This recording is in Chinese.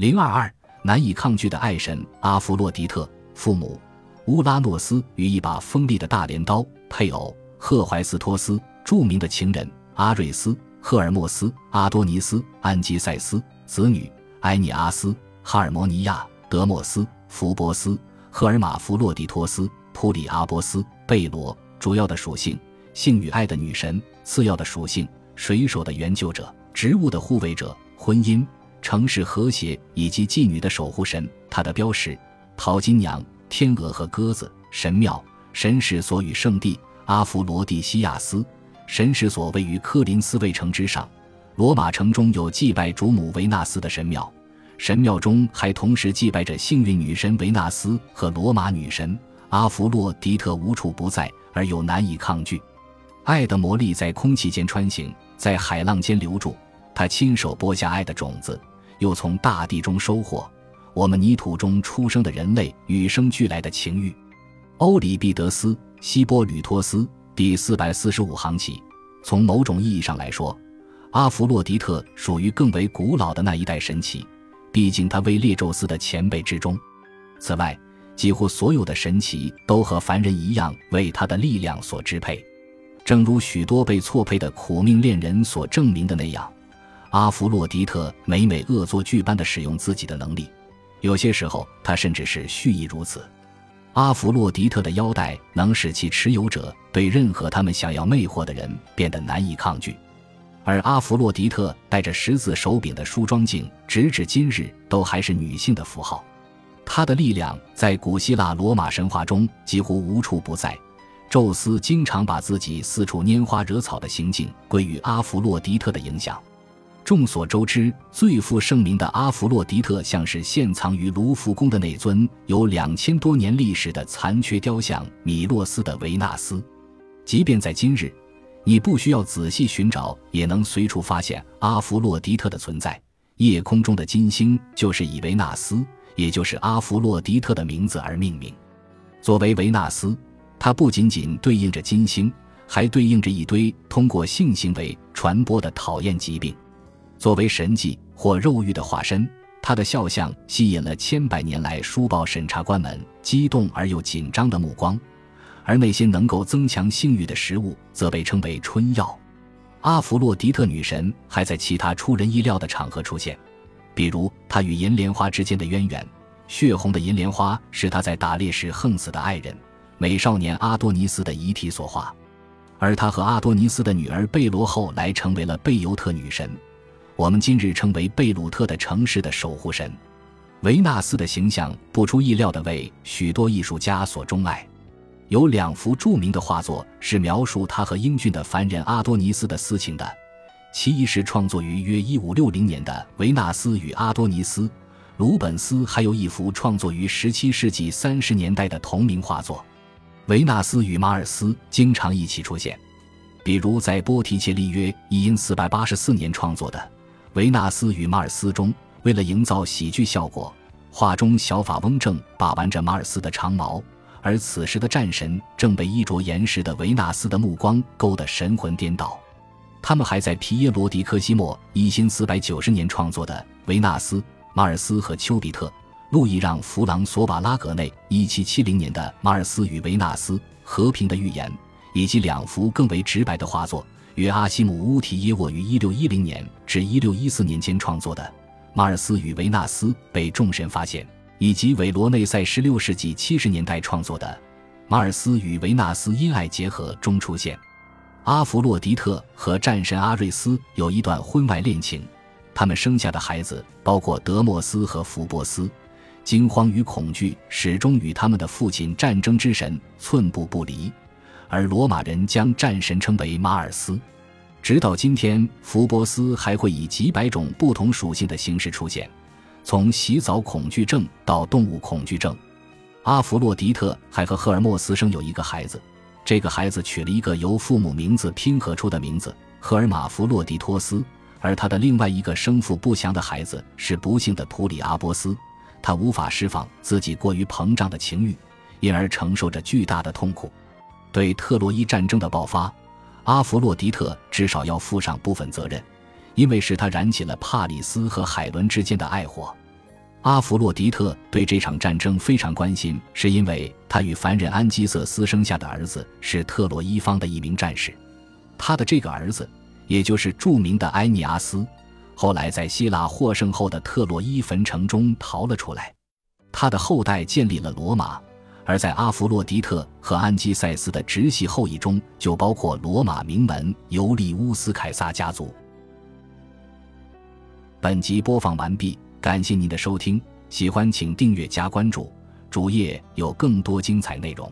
零二二难以抗拒的爱神阿弗洛狄特，父母乌拉诺斯与一把锋利的大镰刀，配偶赫淮斯托斯，著名的情人阿瑞斯、赫尔墨斯、阿多尼斯、安基塞斯，子女埃尼阿斯、哈尔摩尼亚、德莫斯、福波斯、赫尔马弗洛狄托斯、普里阿波斯、贝罗。主要的属性：性与爱的女神；次要的属性：水手的援救者、植物的护卫者、婚姻。城市和谐以及妓女的守护神，他的标识：淘金娘、天鹅和鸽子。神庙、神使所与圣地阿弗罗蒂西亚斯，神使所位于科林斯卫城之上。罗马城中有祭拜主母维纳斯的神庙，神庙中还同时祭拜着幸运女神维纳斯和罗马女神阿弗洛狄特，无处不在而又难以抗拒。爱的魔力在空气间穿行，在海浪间留住。他亲手播下爱的种子。又从大地中收获我们泥土中出生的人类与生俱来的情欲。欧里庇得斯·希波吕托斯第四百四十五行起。从某种意义上来说，阿弗洛狄特属于更为古老的那一代神奇，毕竟他为列宙斯的前辈之中。此外，几乎所有的神奇都和凡人一样为他的力量所支配，正如许多被错配的苦命恋人所证明的那样。阿弗洛狄特每每恶作剧般的使用自己的能力，有些时候他甚至是蓄意如此。阿弗洛狄特的腰带能使其持有者对任何他们想要魅惑的人变得难以抗拒，而阿弗洛狄特戴着十字手柄的梳妆镜，直至今日都还是女性的符号。她的力量在古希腊罗马神话中几乎无处不在，宙斯经常把自己四处拈花惹草的行径归于阿弗洛狄特的影响。众所周知，最负盛名的阿弗洛狄特，像是现藏于卢浮宫的那尊有两千多年历史的残缺雕像米洛斯的维纳斯。即便在今日，你不需要仔细寻找，也能随处发现阿弗洛狄特的存在。夜空中的金星就是以维纳斯，也就是阿弗洛狄特的名字而命名。作为维纳斯，它不仅仅对应着金星，还对应着一堆通过性行为传播的讨厌疾病。作为神迹或肉欲的化身，他的肖像吸引了千百年来书报审查官们激动而又紧张的目光，而那些能够增强性欲的食物则被称为春药。阿弗洛狄特女神还在其他出人意料的场合出现，比如她与银莲花之间的渊源。血红的银莲花是她在打猎时横死的爱人美少年阿多尼斯的遗体所化，而她和阿多尼斯的女儿贝罗后来成为了贝尤特女神。我们今日称为贝鲁特的城市的守护神，维纳斯的形象不出意料地为许多艺术家所钟爱。有两幅著名的画作是描述他和英俊的凡人阿多尼斯的私情的，其一是创作于约一五六零年的《维纳斯与阿多尼斯》，鲁本斯还有一幅创作于十七世纪三十年代的同名画作。维纳斯与马尔斯经常一起出现，比如在波提切利约一因四百八十四年创作的。维纳斯与马尔斯中，为了营造喜剧效果，画中小法翁正把玩着马尔斯的长矛，而此时的战神正被衣着严实的维纳斯的目光勾得神魂颠倒。他们还在皮耶罗·迪科西莫一千四百九十年创作的维纳斯、马尔斯和丘比特，路易让·弗朗索瓦拉格内一七七零年的马尔斯与维纳斯和平的预言，以及两幅更为直白的画作。约阿西姆乌提耶沃于一六一零年至一六一四年间创作的《马尔斯与维纳斯》被众神发现，以及韦罗内塞十六世纪七十年代创作的《马尔斯与维纳斯因爱结合》中出现。阿弗洛狄特和战神阿瑞斯有一段婚外恋情，他们生下的孩子包括德莫斯和福波斯。惊慌与恐惧始终与他们的父亲战争之神寸步不离。而罗马人将战神称为马尔斯，直到今天，福波斯还会以几百种不同属性的形式出现，从洗澡恐惧症到动物恐惧症。阿弗洛狄特还和赫尔墨斯生有一个孩子，这个孩子取了一个由父母名字拼合出的名字赫尔马弗洛狄托斯，而他的另外一个生父不详的孩子是不幸的普里阿波斯，他无法释放自己过于膨胀的情欲，因而承受着巨大的痛苦。对特洛伊战争的爆发，阿弗洛狄特至少要负上部分责任，因为是他燃起了帕里斯和海伦之间的爱火。阿弗洛狄特对这场战争非常关心，是因为他与凡人安基瑟斯生下的儿子是特洛伊方的一名战士。他的这个儿子，也就是著名的埃尼阿斯，后来在希腊获胜后的特洛伊坟城中逃了出来。他的后代建立了罗马，而在阿弗洛狄特和安基塞斯的直系后裔中，就包括罗马名门尤利乌斯凯撒家族。本集播放完毕。感谢您的收听，喜欢请订阅加关注，主页有更多精彩内容。